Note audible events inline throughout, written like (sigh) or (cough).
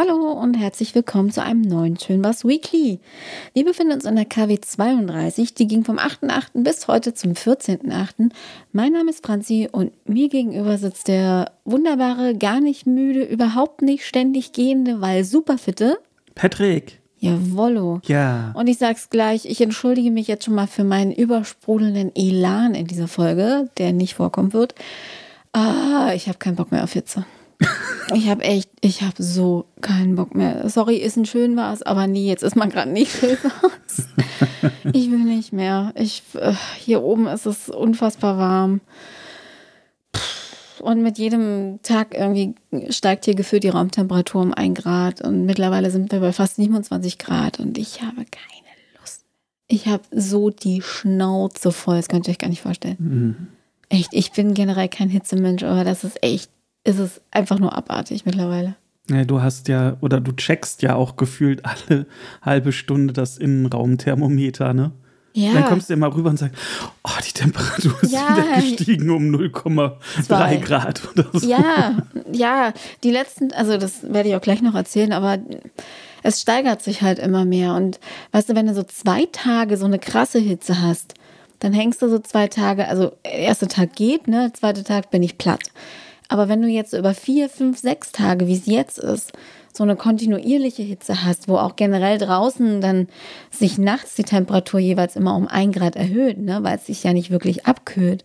Hallo und herzlich willkommen zu einem neuen Schönwas Weekly. Wir befinden uns in der KW 32, die ging vom 8.8. bis heute zum 14.8. Mein Name ist Franzi und mir gegenüber sitzt der wunderbare, gar nicht müde, überhaupt nicht ständig gehende, weil superfitte Patrick. Jawollo. Ja. Und ich sag's gleich, ich entschuldige mich jetzt schon mal für meinen übersprudelnden Elan in dieser Folge, der nicht vorkommen wird. Ah, ich habe keinen Bock mehr auf Hitze. Ich habe echt, ich habe so keinen Bock mehr. Sorry, ist ein schön was, aber nee, jetzt ist man gerade nicht schön was. Ich will nicht mehr. Ich, äh, hier oben ist es unfassbar warm. Und mit jedem Tag irgendwie steigt hier gefühlt die Raumtemperatur um ein Grad. Und mittlerweile sind wir bei fast 27 Grad. Und ich habe keine Lust. Ich habe so die Schnauze voll. Das könnt ihr euch gar nicht vorstellen. Mhm. Echt, ich bin generell kein Hitzemensch, aber das ist echt, ist es einfach nur abartig mittlerweile. ja. Du hast ja, oder du checkst ja auch gefühlt alle halbe Stunde das Innenraumthermometer, ne? Ja. Dann kommst du immer rüber und sagst, oh, die Temperatur ist Ja. wieder gestiegen um 0,3 Zwei. Grad oder so. Ja, ja, die letzten, also das werde ich auch gleich noch erzählen, aber es steigert sich halt immer mehr. Und weißt du, wenn du so zwei Tage so eine krasse Hitze hast, dann hängst du so zwei Tage, also der erste Tag geht, ne, zweite Tag bin ich platt. Aber wenn du jetzt über vier, fünf, sechs Tage, wie es jetzt ist, so eine kontinuierliche Hitze hast, wo auch generell draußen dann sich nachts die Temperatur jeweils immer um ein Grad erhöht, ne, weil es sich ja nicht wirklich abkühlt,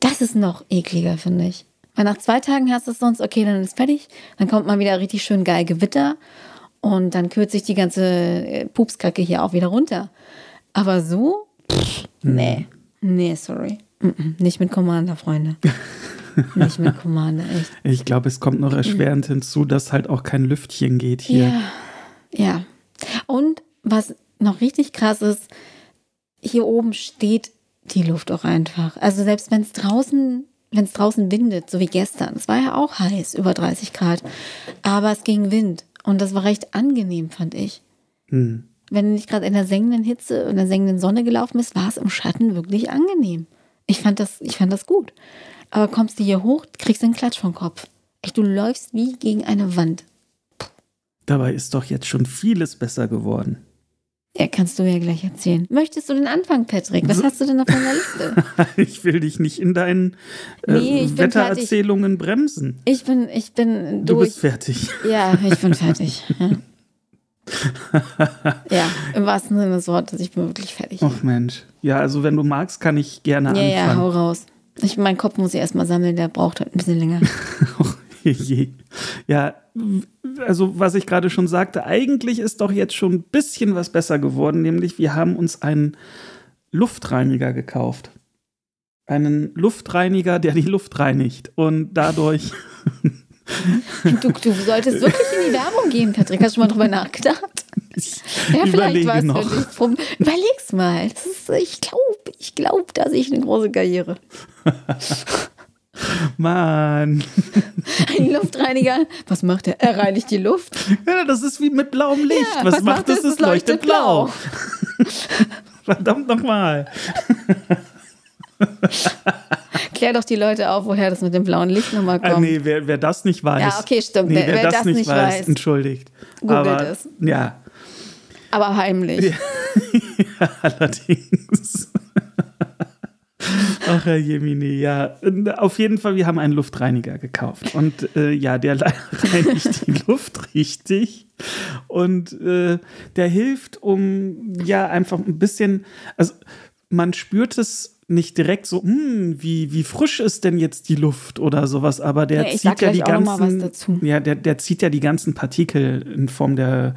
das ist noch ekliger, finde ich. Weil nach zwei Tagen hast du es sonst, okay, dann ist fertig. Dann kommt mal wieder richtig schön geil Gewitter. Und dann kühlt sich die ganze äh, Pupskacke hier auch wieder runter. Aber so? Pff, nee. Nee, sorry. Nicht mit Commander, Freunde. (laughs) (laughs) Nicht mit Commander, echt. Ich glaube, es kommt noch erschwerend hinzu, dass halt auch kein Lüftchen geht hier. Ja. Ja. Und was noch richtig krass ist, hier oben steht die Luft auch einfach. Also selbst wenn es draußen, wenn es draußen windet, so wie gestern, es war ja auch heiß, über 30 Grad, aber es ging Wind und das war recht angenehm, fand ich. Hm. Wenn du nicht gerade in der sengenden Hitze und der sengenden Sonne gelaufen bist, war es im Schatten wirklich angenehm. Ich fand das, ich fand das gut. Aber kommst du hier hoch, kriegst du einen Klatsch vom Kopf. Echt, du läufst wie gegen eine Wand. Dabei ist doch jetzt schon vieles besser geworden. Ja, kannst du ja gleich erzählen. Möchtest du den Anfang, Patrick? Was hast du denn auf deiner Liste? (laughs) Ich will dich nicht in deinen äh, Nee, Wettererzählungen bremsen. Ich bin, ich bin Du durch. bist fertig. Ja, ich bin fertig. Ja. (laughs) ja, im wahrsten Sinne des Wortes, ich bin wirklich fertig. Ach Mensch. Ja, also wenn du magst, kann ich gerne ja, ja, anfangen. hau raus. Ich, mein Kopf muss ich erstmal sammeln, der braucht halt ein bisschen länger. (laughs) Ja, also was ich gerade schon sagte, eigentlich ist doch jetzt schon ein bisschen was besser geworden, nämlich wir haben uns einen Luftreiniger gekauft. Einen Luftreiniger, der die Luft reinigt und dadurch (laughs) Du, du solltest wirklich in die Werbung gehen, Patrick. Hast du schon mal drüber nachgedacht? Ja, vielleicht überlege was noch. für dich. Überleg's mal. Das ist, ich glaube, ich glaube, da sehe ich eine große Karriere. (laughs) Mann, (laughs) Ein Luftreiniger, was macht er? Er reinigt die Luft. ja, das ist wie mit blauem Licht. Ja, was, was macht macht es? es? Es Es leuchtet leuchtet blau. (laughs) Verdammt nochmal. Klär doch die Leute auf, woher das mit dem blauen Licht nochmal kommt. Ah, nee, wer, wer das nicht weiß. Ja, okay, stimmt. Nee, Wer- wer, das, das nicht nicht weiß, weiß, entschuldigt. googelt Aber, es. Ja, Aber heimlich. (laughs) allerdings. (laughs) Ach, Herr Jemini, ja. Auf jeden Fall, wir haben einen Luftreiniger gekauft. Und äh, ja, der (laughs) reinigt die Luft richtig. Und äh, der hilft, um ja einfach ein bisschen, also man spürt es nicht direkt so, hm, wie, wie frisch ist denn jetzt die Luft oder sowas, aber der Ja, zieht ja die ganzen, ja, der, der zieht ja die ganzen Partikel in Form der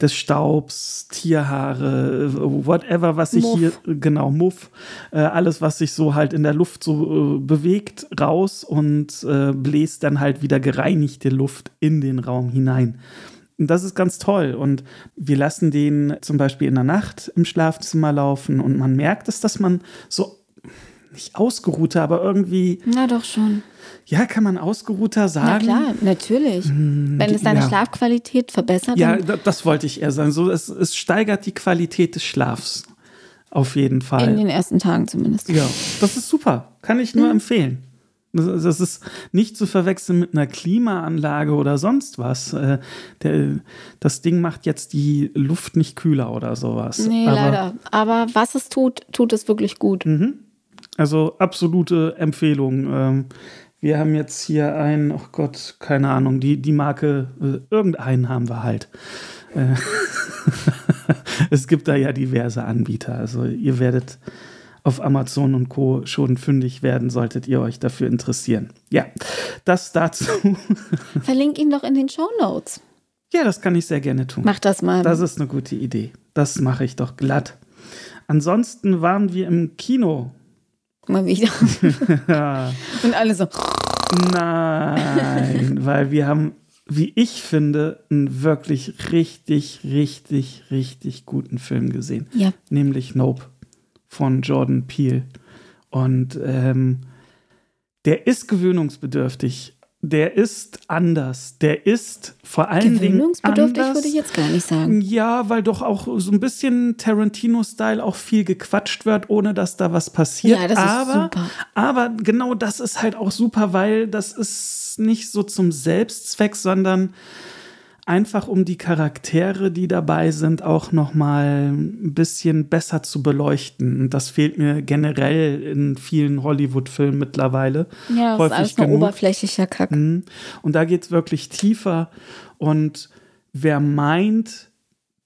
des Staubs, Tierhaare, whatever, was sich Muff. hier, genau, Muff, äh, alles, was sich so halt in der Luft so äh, bewegt, raus und äh, bläst dann halt wieder gereinigte Luft in den Raum hinein. Und das ist ganz toll. Und wir lassen den zum Beispiel in der Nacht im Schlafzimmer laufen und man merkt es, dass man so nicht ausgeruhter, aber irgendwie, Na doch schon. Ja, kann man ausgeruhter sagen. Na klar, natürlich. Wenn es deine ja. Schlafqualität verbessert, Ja, das wollte ich eher sagen. So, es, es steigert die Qualität des Schlafs. Auf jeden in Fall. den ersten Tagen zumindest. Ja, das ist super. Kann ich nur empfehlen. Das, ist nicht zu verwechseln mit einer Klimaanlage oder sonst was. Äh, das Ding macht jetzt die Luft nicht kühler oder sowas. Nee, Aber, leider. Aber was es tut, tut es wirklich gut. Mhm. Also absolute Empfehlung. Wir haben jetzt hier einen, oh Gott, keine Ahnung, die, die Marke, äh, irgendeinen haben wir halt. Äh, (laughs) es gibt da ja diverse Anbieter. Also ihr werdet auf Amazon und Co. schon fündig werden, solltet ihr euch dafür interessieren. Ja, das dazu. (laughs) Verlink ihn doch in den Show Notes. ja, das kann ich sehr gerne tun. Mach das mal. Das ist eine gute Idee. Das mache ich doch glatt. Ansonsten waren wir im Kino. Mal wieder. (laughs) Und alle so. Nein, weil wir haben, wie ich finde, einen wirklich richtig, richtig, richtig guten Film gesehen. Ja. Nämlich Nope von Jordan Peele. Und ähm, der ist gewöhnungsbedürftig. Der ist anders. Der ist vor allen Dingen Gewöhnungsbedürftig anders. würde ich jetzt gar nicht sagen. Ja, weil doch auch so ein bisschen Tarantino-Style auch viel gequatscht wird, ohne dass da was passiert. Ja, das ist aber, super. Aber genau das ist halt auch super, weil das ist nicht so zum Selbstzweck, sondern einfach um die Charaktere, die dabei sind, auch noch mal ein bisschen besser zu beleuchten. Und das fehlt mir generell in vielen Hollywood-Filmen mittlerweile. Ja, das ist alles nur genug. oberflächlicher Kack. Mhm. Und da geht es wirklich tiefer. Und wer meint,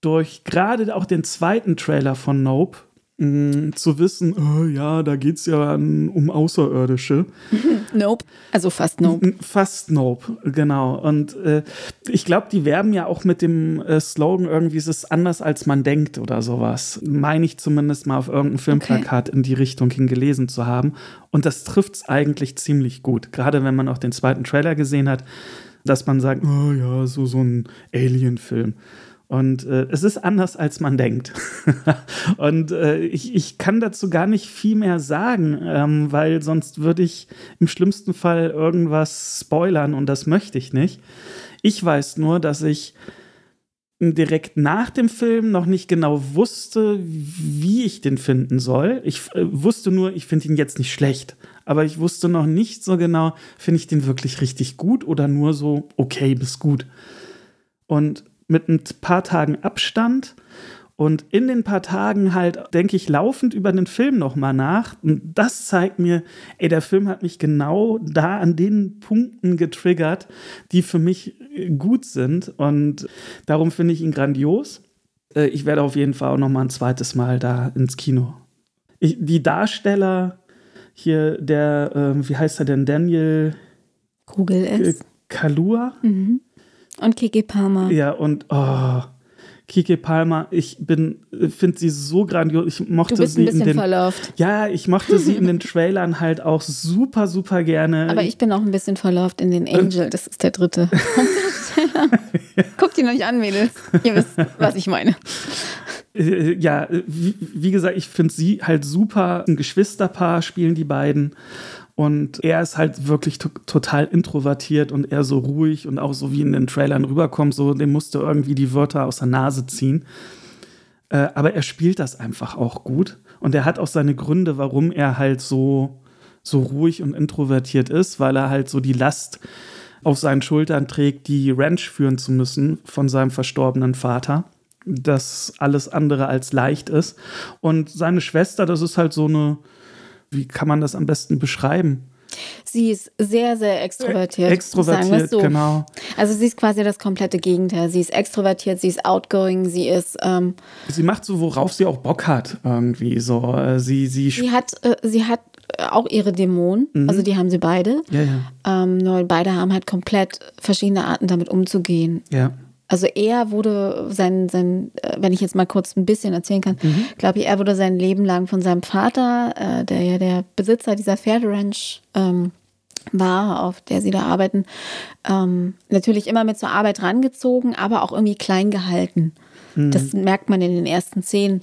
durch gerade auch den zweiten Trailer von Nope, mh, zu wissen, oh, ja, da geht es ja um Außerirdische. (laughs) Nope. Also fast nope. N- Fast Nope, genau. Und äh, ich glaube, die werben ja auch mit dem äh, Slogan irgendwie, es ist anders als man denkt oder sowas. Meine ich zumindest mal auf irgendeinem Filmplakat in die Richtung hin gelesen zu haben. Und das trifft es eigentlich ziemlich gut. Gerade wenn man auch den zweiten Trailer gesehen hat, dass man sagt, oh ja, so, so ein Alien-Film. Und äh, es ist anders, als man denkt. (laughs) und äh, ich, ich kann dazu gar nicht viel mehr sagen, ähm, weil sonst würde ich im schlimmsten Fall irgendwas spoilern und das möchte ich nicht. Ich weiß nur, dass ich direkt nach dem Film noch nicht genau wusste, wie ich den finden soll. Ich äh, wusste nur, ich finde ihn jetzt nicht schlecht. Aber ich wusste noch nicht so genau, finde ich den wirklich richtig gut oder nur so okay bis gut. Und mit ein paar Tagen Abstand und in den paar Tagen halt, denke ich, laufend über den Film nochmal nach. Und das zeigt mir, ey, der Film hat mich genau da an den Punkten getriggert, die für mich gut sind. Und darum finde ich ihn grandios. Äh, Ich werde auf jeden Fall auch nochmal ein zweites Mal da ins Kino. Ich, die Darsteller hier, der, äh, wie heißt er denn, Daniel Google es. Kalua? Und Kiki Palmer. Ja, und oh, Kike Palmer, ich bin, finde sie so grandios. Ich mochte Du bist sie ein in bisschen den. verlauft. Ja, ich mochte sie in den (laughs) Trailern halt auch super, super gerne. Aber ich bin auch ein bisschen verlauft in den Angel. Das ist der dritte. Guckt ihn euch an, Mädels. Ihr wisst, was ich meine. Äh, ja, äh, wie, wie gesagt, ich finde sie halt super. Ein Geschwisterpaar spielen die beiden. Und er ist halt wirklich to total introvertiert und eher so ruhig und auch so wie in den Trailern rüberkommt, so dem musste irgendwie die Wörter aus der Nase ziehen. Äh, aber er spielt das einfach auch gut. Und er hat auch seine Gründe, warum er halt so, so ruhig und introvertiert ist, weil er halt so die Last auf seinen Schultern trägt, die Ranch führen zu müssen von seinem verstorbenen Vater. Das alles andere als leicht ist. Und seine Schwester, das ist halt so eine, wie kann man das am besten beschreiben? Sie ist sehr, sehr extrovertiert. Extrovertiert, so. genau. Also sie ist quasi das komplette Gegenteil. Sie ist extrovertiert, sie ist outgoing, sie ist, ähm, Sie macht so, worauf sie auch Bock hat, irgendwie so. Äh, Sie, sie, sie hat, äh, sie hat auch ihre Dämonen. Also die haben sie beide. ja, ja, Ähm, nur beide haben halt komplett verschiedene Arten, damit umzugehen. ja. Also er wurde sein, sein äh, wenn ich jetzt mal kurz ein bisschen erzählen kann, glaube ich, er wurde sein Leben lang von seinem Vater, äh, der ja der Besitzer dieser Pferderanch ähm, war, auf der sie da arbeiten, ähm, natürlich immer mit zur Arbeit rangezogen, aber auch irgendwie klein gehalten. Das merkt man in den ersten Szenen.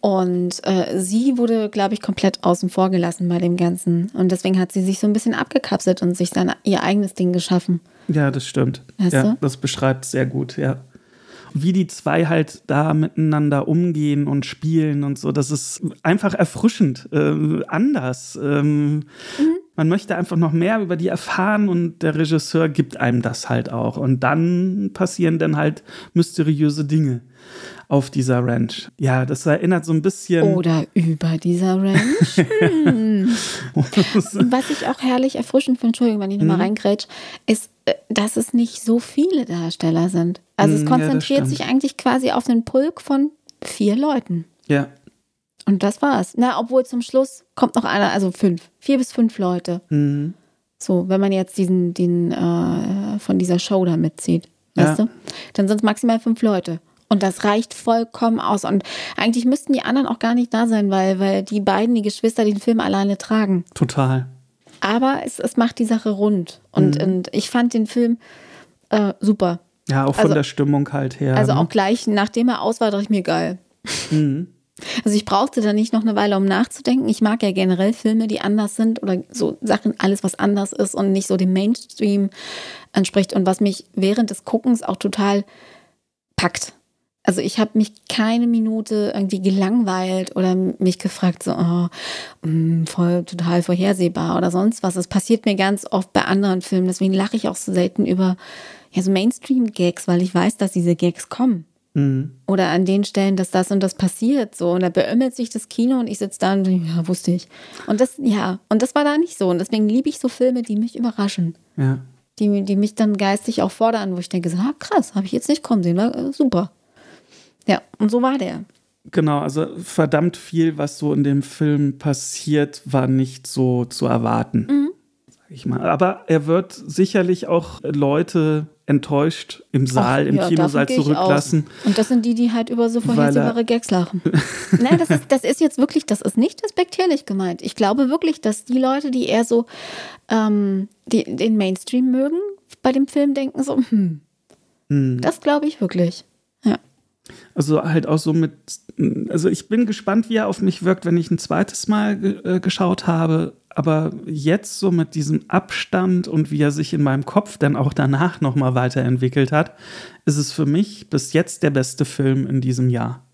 Und äh, sie wurde, glaube ich, komplett außen vor gelassen bei dem Ganzen. Und deswegen hat sie sich so ein bisschen abgekapselt und sich dann ihr eigenes Ding geschaffen. Ja, das stimmt. Weißt ja, du? das beschreibt sehr gut, ja. Wie die zwei halt da miteinander umgehen und spielen und so, das ist einfach erfrischend, äh, anders. Ähm, Man möchte einfach noch mehr über die erfahren und der Regisseur gibt einem das halt auch. Und dann passieren dann halt mysteriöse Dinge auf dieser Ranch. Ja, das erinnert so ein bisschen. Oder über dieser Ranch. (laughs) Hm. Was ich auch herrlich erfrischend finde, Entschuldigung, wenn ich nochmal mhm. reingrätsch, ist, äh, dass es nicht so viele Darsteller sind. Also es mhm, konzentriert ja, sich eigentlich quasi auf den Pulk von vier Leuten. Ja. Und das war's. Na, obwohl zum Schluss kommt noch einer, also fünf, vier bis fünf Leute. Mhm. So, wenn man jetzt diesen, den äh, von dieser Show da mitzieht, weißt ja. du, dann sind es maximal fünf Leute. Und das reicht vollkommen aus. Und eigentlich müssten die anderen auch gar nicht da sein, weil, weil die beiden, die Geschwister, den Film alleine tragen. Total. Aber es, es macht die Sache rund. Und, mhm. und ich fand den Film äh, super. Ja, auch von also, der Stimmung halt her. Also ne? auch gleich, nachdem er aus war, dachte ich mir geil. Mhm. Also ich brauchte da nicht noch eine Weile, um nachzudenken. Ich mag ja generell Filme, die anders sind oder so Sachen, alles, was anders ist und nicht so dem Mainstream entspricht und was mich während des Guckens auch total packt. Also ich habe mich keine Minute irgendwie gelangweilt oder mich gefragt, so, oh, mm, voll total vorhersehbar oder sonst was. Das passiert mir ganz oft bei anderen Filmen. Deswegen lache ich auch so selten über ja, so Mainstream-Gags, weil ich weiß, dass diese Gags kommen. Mhm. Oder an den Stellen, dass das und das passiert. So. Und da beömmelt sich das Kino und ich sitze da und denke, ja, wusste ich. Und das, ja, und das war da nicht so. Und deswegen liebe ich so Filme, die mich überraschen. Ja. Die, die mich dann geistig auch fordern, wo ich denke, so, ah, krass, habe ich jetzt nicht kommen sehen, war äh, super. Ja, und so war der. Genau, also verdammt viel, was so in dem Film passiert, war nicht so zu erwarten. Mhm. Ich mal. Aber er wird sicherlich auch Leute enttäuscht im Saal, Ach, im ja, Kinosaal zurücklassen. Und das sind die, die halt über so vorhersehbare Gags lachen. (laughs) Nein, das ist, das ist jetzt wirklich, das ist nicht respektierlich gemeint. Ich glaube wirklich, dass die Leute, die eher so ähm, die, den Mainstream mögen, bei dem Film denken so, hm, hm. das glaube ich wirklich. Ja. Also halt auch so mit, also ich bin gespannt, wie er auf mich wirkt, wenn ich ein zweites Mal äh, geschaut habe. Aber jetzt so mit diesem Abstand und wie er sich in meinem Kopf dann auch danach nochmal weiterentwickelt hat, ist es für mich bis jetzt der beste Film in diesem Jahr.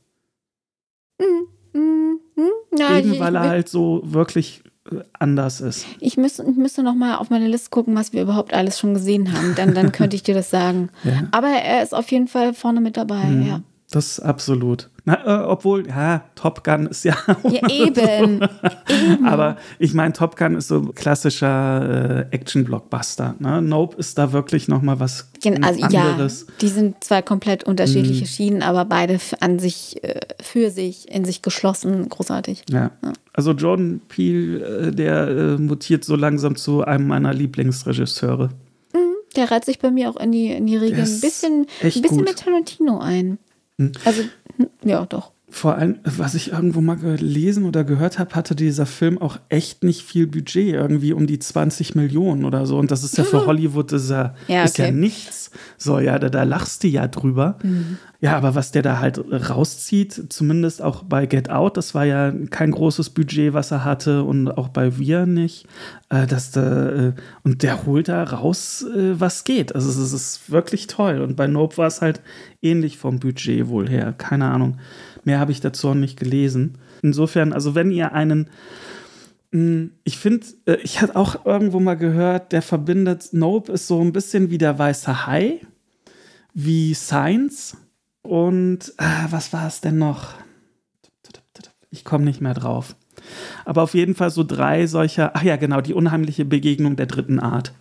Mm, mm, mm. Ja, Eben weil er halt so wirklich äh, anders ist. Ich müsste, ich müsste noch mal auf meine Liste gucken, was wir überhaupt alles schon gesehen haben. Dann, dann könnte ich dir das sagen. (laughs) Ja. Aber er ist auf jeden Fall vorne mit dabei, mhm. ja. Das ist absolut. Na, äh, obwohl, ja, Top Gun ist ja. ja eben. (laughs) eben. Aber ich meine, Top Gun ist so klassischer äh, Action-Blockbuster. Ne? Nope ist da wirklich nochmal was also, anderes. Ja, die sind zwar komplett unterschiedliche mm. Schienen, aber beide an sich, äh, für sich, in sich geschlossen, großartig. Ja. ja. Also Jordan Peele, äh, der äh, mutiert so langsam zu einem meiner Lieblingsregisseure. Mhm, der reiht sich bei mir auch in die, in die Regeln ein bisschen, ein bisschen mit Tarantino ein. Hm. Also, ja, doch. Vor allem, was ich irgendwo mal gelesen oder gehört habe, hatte dieser Film auch echt nicht viel Budget, irgendwie um die 20 Millionen oder so. Und das ist ja für Hollywood ist ja, ja, ist ja nichts. So, ja, da, da lachst du ja drüber. Mhm. Ja, aber was der da halt rauszieht, zumindest auch bei Get Out, das war ja kein großes Budget, was er hatte und auch bei Wir nicht. Äh, dass da, äh, und der holt da raus, äh, was geht. Also es ist wirklich toll. Und bei Nope war es halt ähnlich vom Budget wohl her. Keine Ahnung. Mehr habe ich dazu auch nicht gelesen. Insofern, also wenn ihr einen ich finde, äh, ich hatte auch irgendwo mal gehört, der verbindet Nope ist so ein bisschen wie der weiße Hai, wie Science und äh, was war es denn noch? Ich komme nicht mehr drauf. Aber auf jeden Fall so drei solcher, ach ja, genau, die unheimliche Begegnung der dritten Art.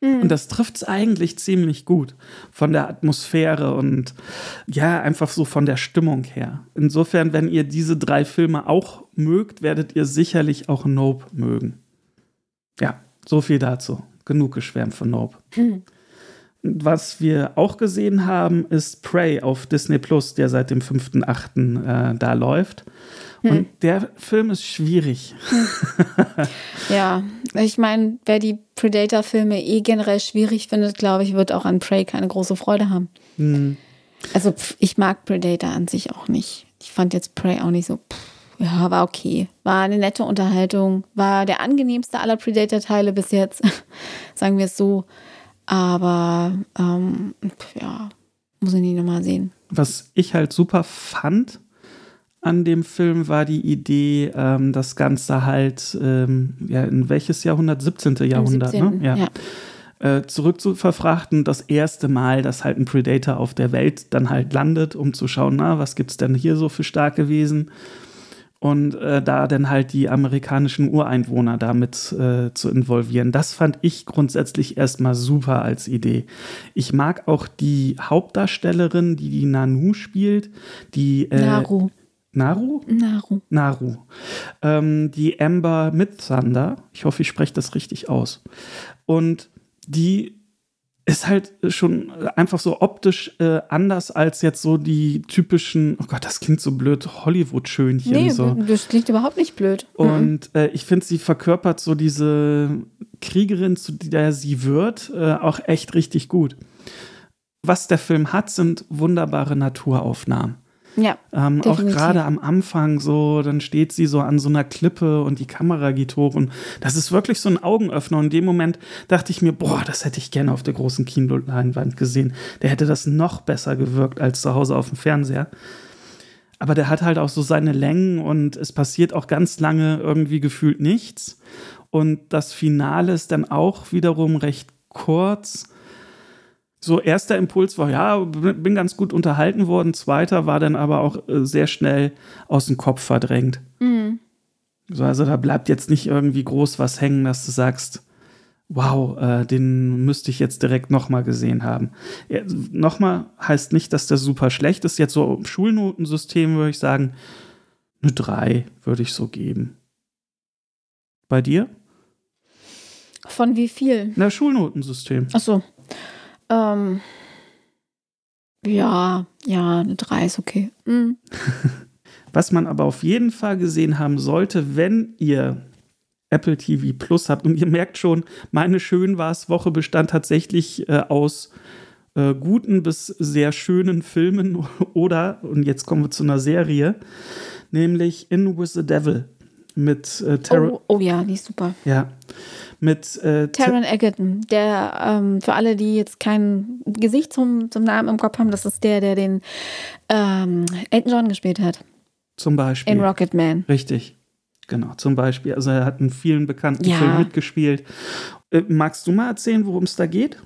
Mhm. Und das trifft es eigentlich ziemlich gut von der Atmosphäre und ja, einfach so von der Stimmung her. Insofern, wenn ihr diese drei Filme auch mögt, werdet ihr sicherlich auch Nope mögen. Ja, so viel dazu. Genug geschwärmt von Nope. Mhm. Was wir auch gesehen haben, ist Prey auf Disney Plus, der seit dem 5.8. Äh, da läuft. Hm. Und der Film ist schwierig. Hm. (laughs) Ja, ich meine, wer die Predator-Filme eh generell schwierig findet, glaube ich, wird auch an Prey keine große Freude haben. Hm. Also ich mag Predator an sich auch nicht. Ich fand jetzt Prey auch nicht so. ja, war okay. War eine nette Unterhaltung. War der angenehmste aller Predator-Teile bis jetzt. (laughs) Sagen wir es so. Aber ähm, ja, muss ich nicht nochmal sehen. Was ich halt super fand, an dem Film war die Idee, ähm, das Ganze halt, ähm, ja, in welches Jahrhundert? 17. Jahrhundert, 17. ne? Ja. ja. Äh, zurück zu verfrachten, das erste Mal, dass halt ein Predator auf der Welt dann halt landet, um zu schauen, na, was gibt's denn hier so für starke Wesen? Und äh, da dann halt die amerikanischen Ureinwohner damit äh, zu involvieren. Das fand ich grundsätzlich erstmal super als Idee. Ich mag auch die Hauptdarstellerin, die die Nanu spielt, die äh, Naru. Naru? Naru. Naru. Ähm, die Amber Midthunder. Ich hoffe, ich spreche das richtig aus. Und die ist halt schon einfach so optisch äh, anders als jetzt so die typischen, oh Gott, das klingt so blöd, Hollywood-Schönchen. Nee, so. das klingt überhaupt nicht blöd. Und äh, ich finde, sie verkörpert so diese Kriegerin, zu der sie wird, äh, auch echt richtig gut. Was der Film hat, sind wunderbare Naturaufnahmen. Ja. Ähm, auch gerade am Anfang so, dann steht sie so an so einer Klippe und die Kamera geht hoch und das ist wirklich so ein Augenöffner. Und in dem Moment dachte ich mir, boah, das hätte ich gerne auf der großen Kinoleinwand gesehen. Der hätte das noch besser gewirkt als zu Hause auf dem Fernseher. Aber der hat halt auch so seine Längen und es passiert auch ganz lange irgendwie gefühlt nichts. Und das Finale ist dann auch wiederum recht kurz so erster Impuls war, ja, bin ganz gut unterhalten worden. Zweiter war dann aber auch äh, sehr schnell aus dem Kopf verdrängt. Mhm. So, also da bleibt jetzt nicht irgendwie groß was hängen, dass du sagst, wow, äh, den müsste ich jetzt direkt nochmal gesehen haben. Ja, nochmal heißt nicht, dass der super schlecht ist. Jetzt so im Schulnotensystem würde ich sagen, eine 3 würde ich so geben. Bei dir? Von wie viel? Na, Schulnotensystem. Ach so. Ähm, ja, ja, eine 3 ist okay. Mhm. (laughs) Was man aber auf jeden Fall gesehen haben sollte, wenn ihr Apple TV Plus habt. Und ihr merkt schon, meine schön war Woche bestand tatsächlich äh, aus äh, guten bis sehr schönen Filmen (laughs) oder, und jetzt kommen wir zu einer Serie, nämlich In With the Devil mit äh, Tara. Oh, oh, ja, die ist super. Ja mit äh, Taron Egerton, der ähm, für alle, die jetzt kein Gesicht zum, zum Namen im Kopf haben, das ist der, der den ähm, Elton John gespielt hat. Zum Beispiel. In Rocket Man. Richtig. Genau, zum Beispiel. Also er hat in vielen bekannten ja. Filmen mitgespielt. Äh, magst du mal erzählen, worum es da geht?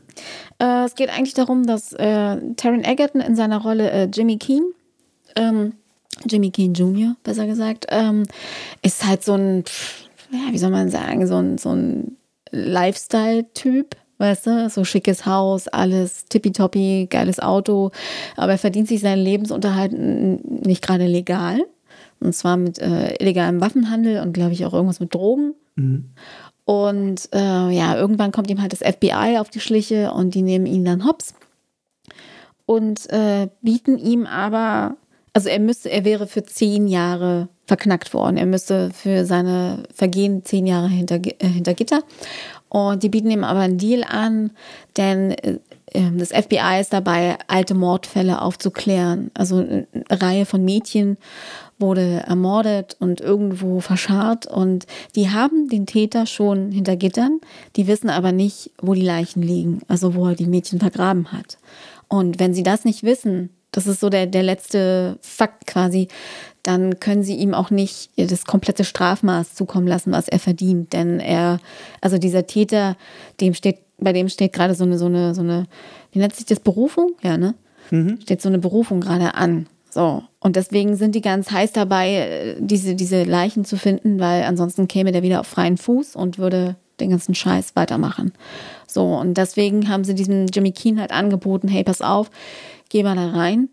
Äh, es geht eigentlich darum, dass äh, Taron Egerton in seiner Rolle äh, Jimmy Keen, ähm, Jimmy Keen Jr., besser gesagt, ähm, ist halt so ein, ja, wie soll man sagen, so ein, so ein Lifestyle-Typ, weißt du, so schickes Haus, alles tippitoppi, geiles Auto, aber er verdient sich seinen Lebensunterhalt nicht gerade legal. Und zwar mit äh, illegalem Waffenhandel und glaube ich auch irgendwas mit Drogen. Mhm. Und äh, ja, irgendwann kommt ihm halt das FBI auf die Schliche und die nehmen ihn dann hops und äh, bieten ihm aber, also er müsste, er wäre für zehn Jahre verknackt worden. Er müsste für seine Vergehen zehn Jahre hinter, äh, hinter Gitter. Und die bieten ihm aber einen Deal an, denn äh, ähm, das FBI ist dabei, alte Mordfälle aufzuklären. Also eine Reihe von Mädchen wurde ermordet und irgendwo verscharrt und die haben den Täter schon hinter Gittern, die wissen aber nicht, wo die Leichen liegen, also wo er die Mädchen vergraben hat. Und wenn sie das nicht wissen, das ist so der, der letzte Fakt quasi, dann können sie ihm auch nicht das komplette Strafmaß zukommen lassen, was er verdient. Denn er, also dieser Täter, dem steht, bei dem steht gerade so eine, so eine, so eine, wie nennt sich das, Berufung? Ja, ne? Mhm. Steht so eine Berufung gerade an. So. Und deswegen sind die ganz heiß dabei, diese, diese Leichen zu finden, weil ansonsten käme der wieder auf freien Fuß und würde den ganzen Scheiß weitermachen. So. Und deswegen haben sie diesem Jimmy Keen halt angeboten, hey, pass auf, geh mal da rein,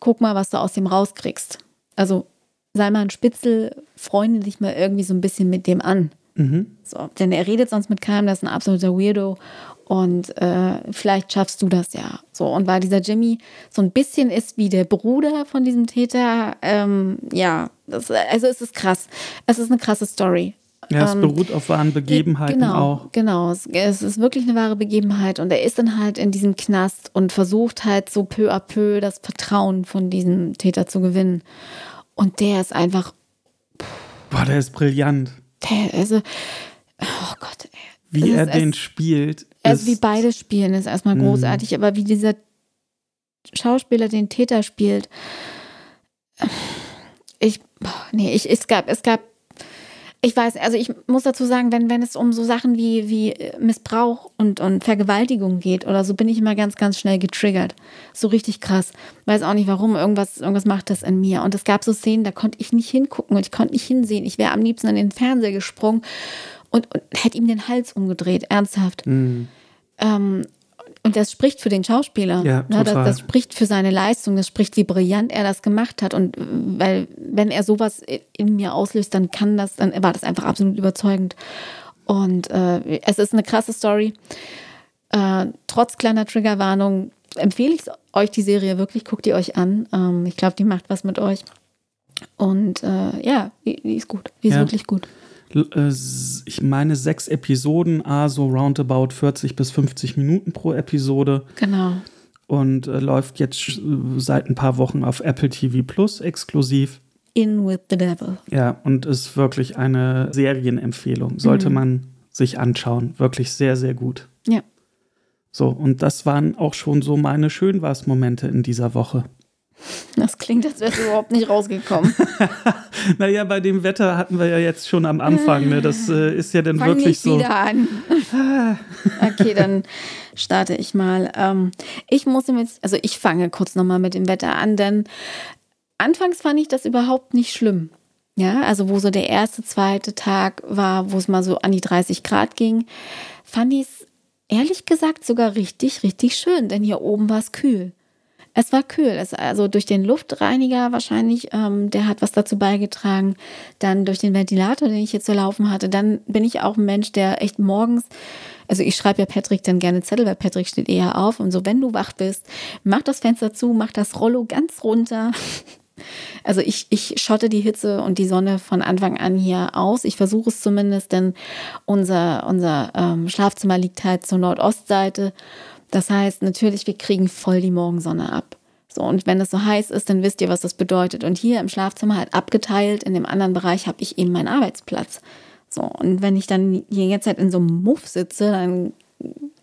guck mal, was du aus dem rauskriegst. Also sei mal ein Spitzel, freunde dich mal irgendwie so ein bisschen mit dem an. Mhm. So, denn er redet sonst mit keinem, das ist ein absoluter Weirdo. Und äh, vielleicht schaffst du das ja. So, und weil dieser Jimmy so ein bisschen ist wie der Bruder von diesem Täter, ähm, ja, das, also es ist krass. Es ist eine krasse Story. Ja, es ähm, beruht auf wahren Begebenheiten genau, auch. Genau, es, es, ist wirklich eine wahre Begebenheit und er ist dann halt in diesem Knast und versucht halt so peu à peu das Vertrauen von diesem Täter zu gewinnen. Und der ist einfach. Boah, der ist brillant. Der, also, oh Gott. Ey. Wie er den spielt. Also wie beide spielen, ist erstmal mhm. großartig, aber wie dieser Schauspieler den Täter spielt. Ich boah, nee, ich, es gab, es gab ich weiß, also ich muss dazu sagen, wenn, wenn es um so Sachen wie, wie Missbrauch und, und Vergewaltigung geht oder so, bin ich immer ganz, ganz schnell getriggert. So richtig krass. Weiß auch nicht warum. Irgendwas, irgendwas macht das in mir. Und es gab so Szenen, da konnte ich nicht hingucken und ich konnte nicht hinsehen. Ich wäre am liebsten an den Fernseher gesprungen und, und hätte ihm den Hals umgedreht, ernsthaft. Mhm. Ähm, und das spricht für den Schauspieler. Ja, ne? das, das, spricht für seine Leistung, das spricht, wie brillant er das gemacht hat. Und weil, wenn er sowas in mir auslöst, dann kann das, dann war das einfach absolut überzeugend. Und äh, es ist eine krasse Story. Äh, trotz kleiner Triggerwarnung empfehle ich euch die Serie wirklich, guckt die euch an. Ähm, ich glaube, die macht was mit euch. Und äh, ja, die, die, ist gut. Die ist ja. wirklich gut. Äh, ich meine, sechs Episoden, a so roundabout 40 bis 50 Minuten pro Episode. Genau. Und äh, läuft jetzt seit ein paar Wochen auf Apple TV Plus exklusiv. In with the Devil. Ja, und ist wirklich eine Serienempfehlung. Sollte mhm. man sich anschauen. Wirklich sehr, sehr gut. Ja. So, und das waren auch schon so meine Schönwas-Momente in dieser Woche. Das klingt, als wärst du überhaupt nicht rausgekommen. (laughs) naja, bei dem Wetter hatten wir ja jetzt schon am Anfang. Ne? Das äh, ist ja dann Fang wirklich nicht so. wieder an. (laughs) okay, dann starte ich mal. Ähm, ich muss jetzt, also ich fange kurz nochmal mit dem Wetter an, denn anfangs fand ich das überhaupt nicht schlimm. Ja, also wo so der erste, zweite Tag war, wo es mal so an die 30 Grad ging, fand ich es ehrlich gesagt sogar richtig, richtig schön, denn hier oben war es kühl. Es war kühl, es, also durch den Luftreiniger wahrscheinlich, ähm, der hat was dazu beigetragen. Dann durch den Ventilator, den ich hier zu laufen hatte. Dann bin ich auch ein Mensch, der echt morgens, also ich schreibe ja Patrick dann gerne Zettel, weil Patrick steht eher auf. Und so, wenn du wach bist, mach das Fenster zu, mach das Rollo ganz runter. (laughs) Also ich, ich schotte die Hitze und die Sonne von Anfang an hier aus. Ich versuche es zumindest, denn unser, unser ähm, Schlafzimmer liegt halt zur Nordostseite. Das heißt natürlich, wir kriegen voll die Morgensonne ab. So, und wenn es so heiß ist, dann wisst ihr, was das bedeutet. Und hier im Schlafzimmer halt abgeteilt, in dem anderen Bereich habe ich eben meinen Arbeitsplatz. So, und wenn ich dann hier jetzt halt in so einem Muff sitze, dann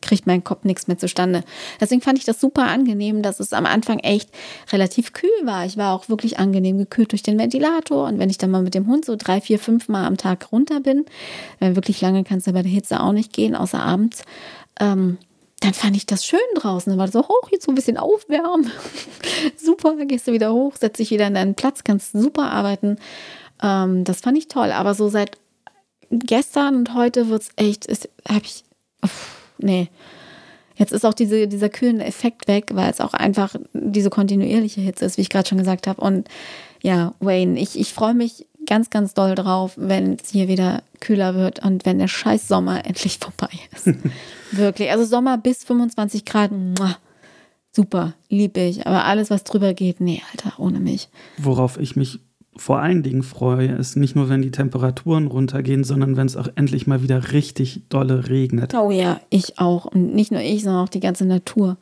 kriegt mein Kopf nichts mehr zustande. Deswegen fand ich das super angenehm, dass es am Anfang echt relativ kühl war. Ich war auch wirklich angenehm gekühlt durch den Ventilator. Und wenn ich dann mal mit dem Hund so drei, vier, fünf Mal am Tag runter bin, weil wirklich lange kann es ja bei der Hitze auch nicht gehen, außer abends, ähm, dann fand ich das schön draußen. Dann war so hoch, jetzt so ein bisschen aufwärmen. (laughs) super, gehst du wieder hoch, setzt dich wieder in deinen Platz, kannst super arbeiten. Ähm, das fand ich toll. Aber so seit gestern und heute wird es echt, habe ich, uff, nee. Jetzt ist auch diese, dieser kühlende Effekt weg, weil es auch einfach diese kontinuierliche Hitze ist, wie ich gerade schon gesagt habe. Und ja, Wayne, ich, ich freue mich ganz, ganz doll drauf, wenn es hier wieder kühler wird und wenn der scheiß Sommer endlich vorbei ist. (laughs) Wirklich. Also Sommer bis 25 Grad, muah, super, lieb ich. Aber alles, was drüber geht, nee, Alter, ohne mich. Worauf ich mich vor allen Dingen freue, ist nicht nur, wenn die Temperaturen runtergehen, sondern wenn es auch endlich mal wieder richtig dolle regnet. Oh ja, ich auch. Und nicht nur ich, sondern auch die ganze Natur.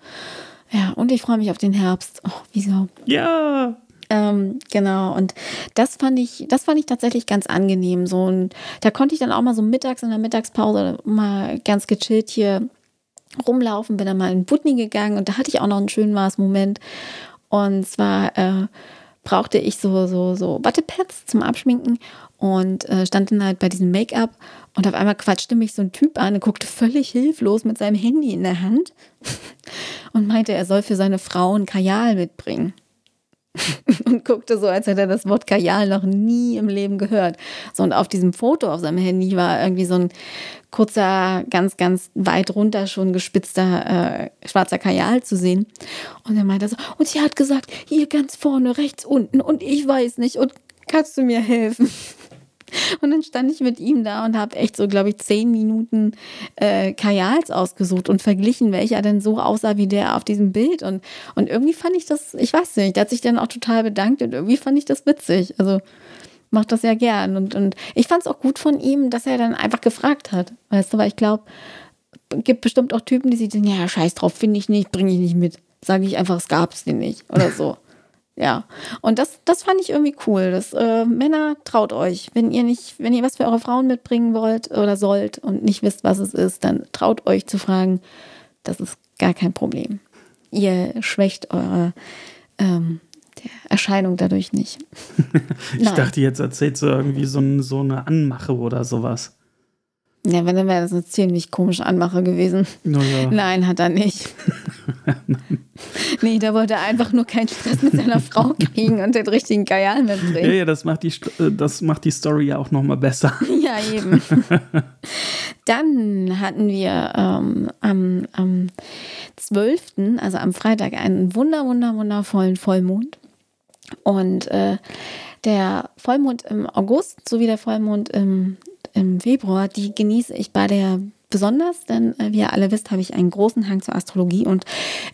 Ja, und ich freue mich auf den Herbst. Oh, wieso? Ja, ähm, genau, und das fand ich, das fand ich tatsächlich ganz angenehm. So, und da konnte ich dann auch mal so mittags in der Mittagspause mal ganz gechillt hier rumlaufen, bin dann mal in Putney gegangen und da hatte ich auch noch einen schönen Maßmoment. Und zwar äh, brauchte ich so, so, so Wattepads zum Abschminken und äh, stand dann halt bei diesem Make-up und auf einmal quatschte mich so ein Typ an und guckte völlig hilflos mit seinem Handy in der Hand (laughs) und meinte, er soll für seine Frau ein Kajal mitbringen. (laughs) und guckte so, als hätte er das Wort Kajal noch nie im Leben gehört. So, und auf diesem Foto auf seinem Handy war irgendwie so ein kurzer, ganz, ganz weit runter schon gespitzter äh, schwarzer Kajal zu sehen. Und er meinte so, und sie hat gesagt, hier ganz vorne, rechts unten, und ich weiß nicht, und kannst du mir helfen? Und dann stand ich mit ihm da und habe echt so, glaube ich, zehn Minuten äh, Kajals ausgesucht und verglichen, welcher denn so aussah wie der auf diesem Bild. Und, und irgendwie fand ich das, ich weiß nicht, der hat sich dann auch total bedankt und irgendwie fand ich das witzig. Also macht das ja gern. Und, und ich fand es auch gut von ihm, dass er dann einfach gefragt hat. Weißt du, weil ich glaube, gibt bestimmt auch Typen, die sich denken, ja, scheiß drauf, finde ich nicht, bringe ich nicht mit. Sage ich einfach, es gab es den nicht oder so. Ja, und das, das fand ich irgendwie cool. Das, äh, Männer, traut euch. Wenn ihr nicht, wenn ihr was für eure Frauen mitbringen wollt oder sollt und nicht wisst, was es ist, dann traut euch zu fragen. Das ist gar kein Problem. Ihr schwächt eure, ähm, Erscheinung dadurch nicht. (laughs) ich Nein. dachte, jetzt erzählst du irgendwie so, so eine Anmache oder sowas. Ja, wenn, dann wäre das eine ziemlich komische Anmache gewesen. Ja. Nein, hat er nicht. (laughs) nee, da wollte er einfach nur keinen Stress mit seiner (laughs) Frau kriegen und den richtigen Kajal mitbringen. Ja, ja, das macht die, äh, das macht die Story ja auch nochmal besser. (laughs) ja, eben. Dann hatten wir ähm, am, am 12., also am Freitag, einen wunder, wunder, wundervollen Vollmond. Und äh, der Vollmond im August sowie der Vollmond im im Februar, die genieße ich bei der besonders, denn äh, wie ihr alle wisst, habe ich einen großen Hang zur Astrologie und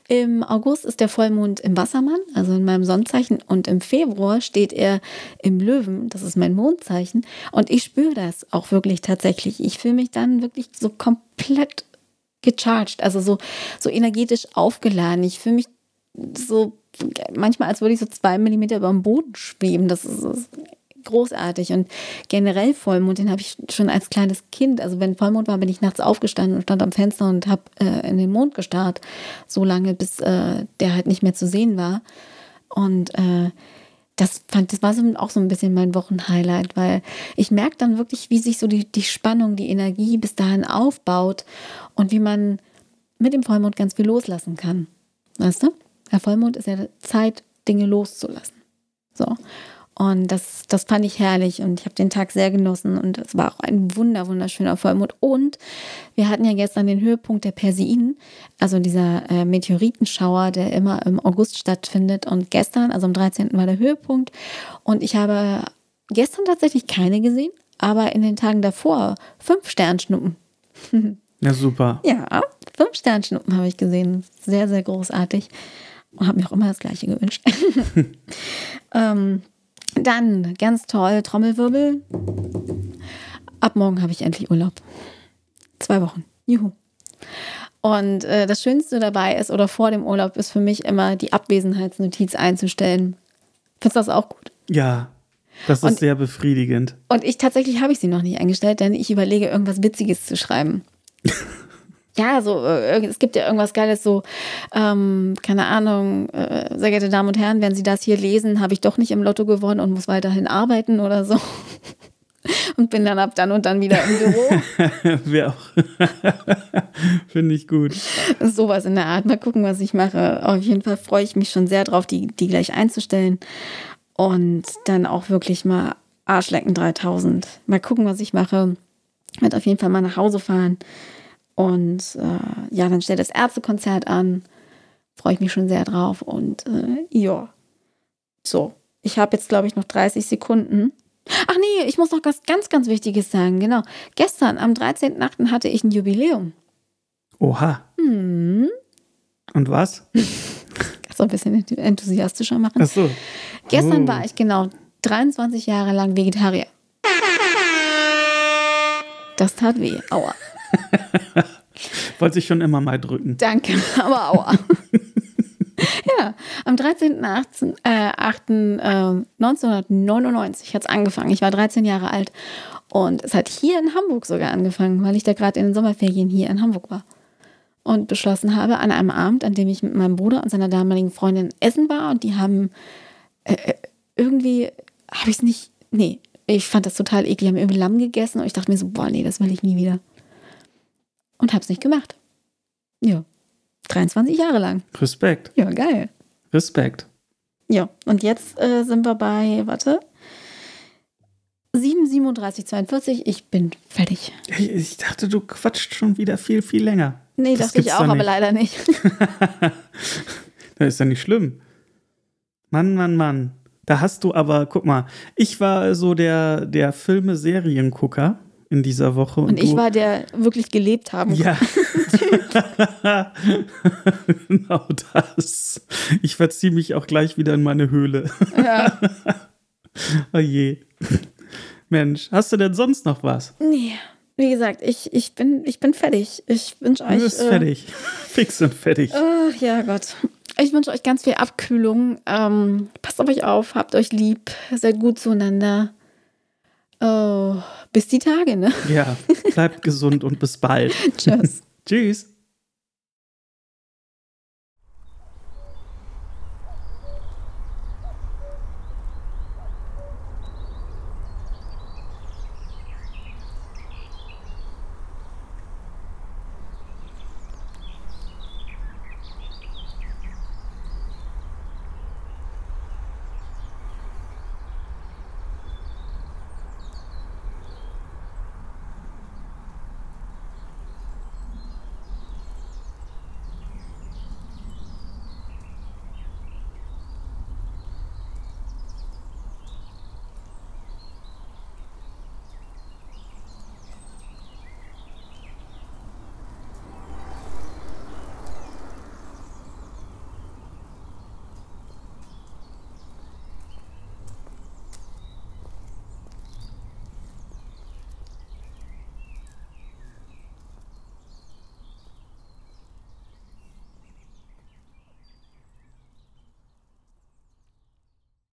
im August ist der Vollmond im Wassermann, also in meinem Sonnenzeichen und im Februar steht er im Löwen, das ist mein Mondzeichen und ich spüre das auch wirklich tatsächlich. Ich fühle mich dann wirklich so komplett gecharged, also so, so energetisch aufgeladen. Ich fühle mich so manchmal, als würde ich so zwei Millimeter über dem Boden schweben. Das ist, großartig. Und generell Vollmond, den habe ich schon als kleines Kind, also wenn Vollmond war, bin ich nachts aufgestanden und stand am Fenster und habe äh, in den Mond gestarrt, so lange, bis äh, der halt nicht mehr zu sehen war. Und äh, das fand, das war so, auch so ein bisschen mein Wochenhighlight, weil ich merke dann wirklich, wie sich so die, die Spannung, die Energie bis dahin aufbaut und wie man mit dem Vollmond ganz viel loslassen kann. Weißt du? Der Vollmond ist ja Zeit, Dinge loszulassen. So. Und das, das fand ich herrlich und ich habe den Tag sehr genossen und es war auch ein wunder, wunderschöner Vollmond. Und wir hatten ja gestern den Höhepunkt der Perseiden, also dieser äh, Meteoritenschauer, der immer im August stattfindet. Und gestern, also am 13. war der Höhepunkt. Und ich habe gestern tatsächlich keine gesehen, aber in den Tagen davor fünf Sternschnuppen. (laughs) Ja, super. Ja, fünf Sternschnuppen habe ich gesehen. Sehr, sehr großartig. Und habe mir auch immer das Gleiche gewünscht. (laughs) ähm, dann, ganz toll, Trommelwirbel. Ab morgen habe ich endlich Urlaub. Zwei Wochen. Juhu. Und äh, das Schönste dabei ist, oder vor dem Urlaub, ist für mich immer die Abwesenheitsnotiz einzustellen. Findest du das auch gut? Ja, das ist und, sehr befriedigend. Und ich tatsächlich habe ich sie noch nicht eingestellt, denn ich überlege, irgendwas Witziges zu schreiben. (laughs) ja, so, äh, es gibt ja irgendwas Geiles, so, ähm, keine Ahnung, äh, sehr geehrte Damen und Herren, wenn Sie das hier lesen, habe ich doch nicht im Lotto gewonnen und muss weiterhin arbeiten oder so. (laughs) und bin dann ab dann und dann wieder im Büro. (laughs) Wäre auch. (laughs) Finde ich gut. Sowas in der Art. Mal gucken, was ich mache. Auf jeden Fall freue ich mich schon sehr drauf, die, die gleich einzustellen. Und dann auch wirklich mal Arschlecken 3000. Mal gucken, was ich mache. Werde auf jeden Fall mal nach Hause fahren und äh, ja, dann stellt das Ärztekonzert an. Freue ich mich schon sehr drauf. Und äh, ja, so. Ich habe jetzt, glaube ich, noch 30 Sekunden. Ach nee, ich muss noch was ganz, ganz Wichtiges sagen. Genau. Gestern, am 13.8. hatte ich ein Jubiläum. Oha. Hm. Und was? (laughs) so ein bisschen enthusiastischer machen. Ach so. Gestern oh. war ich genau 23 Jahre lang Vegetarier. Das tat weh. Aua. (laughs) Wollte ich schon immer mal drücken. Danke, (laughs) aber aua. (laughs) ja, am 13.8. Äh, 8, äh, 1999 hat es angefangen. Ich war 13 Jahre alt und es hat hier in Hamburg sogar angefangen, weil ich da gerade in den Sommerferien hier in Hamburg war. Und beschlossen habe, an einem Abend, an dem ich mit meinem Bruder und seiner damaligen Freundin essen war und die haben äh, äh irgendwie, habe ich es nicht, nee, ich fand das total eklig, haben irgendwie Lamm gegessen und ich dachte mir so, boah, nee, das will ich nie wieder und habe es nicht gemacht. Ja. 23 Jahre lang. Respekt. Ja, geil. Respekt. Ja, und jetzt äh, sind wir bei, warte, 7, 37, 42. Ich bin fertig. Ich, ich dachte, du quatscht schon wieder viel, viel länger. Nee, das dachte ich auch, aber leider nicht. (laughs) das ist ja nicht schlimm. Mann, Mann, Mann. Da hast du aber, guck mal, ich war so der, der Filme-Seriengucker in dieser Woche. Und, und ich war der wirklich gelebt haben. Ja. (laughs) (laughs) genau das. Ich verziehe mich auch gleich wieder in meine Höhle. Ja. (laughs) oh je. Mensch, hast du denn sonst noch was? Nee. Wie gesagt, ich, ich, bin, ich bin fertig. Ich wünsche euch. Du bist äh, fertig. Fix und fertig. Ach ja, Gott. Ich wünsche euch ganz viel Abkühlung. Ähm, passt auf euch auf, habt euch lieb, seid gut zueinander. Oh, bis die Tage, ne? Ja, bleibt gesund und bis bald. (laughs) Tschüss. Tschüss.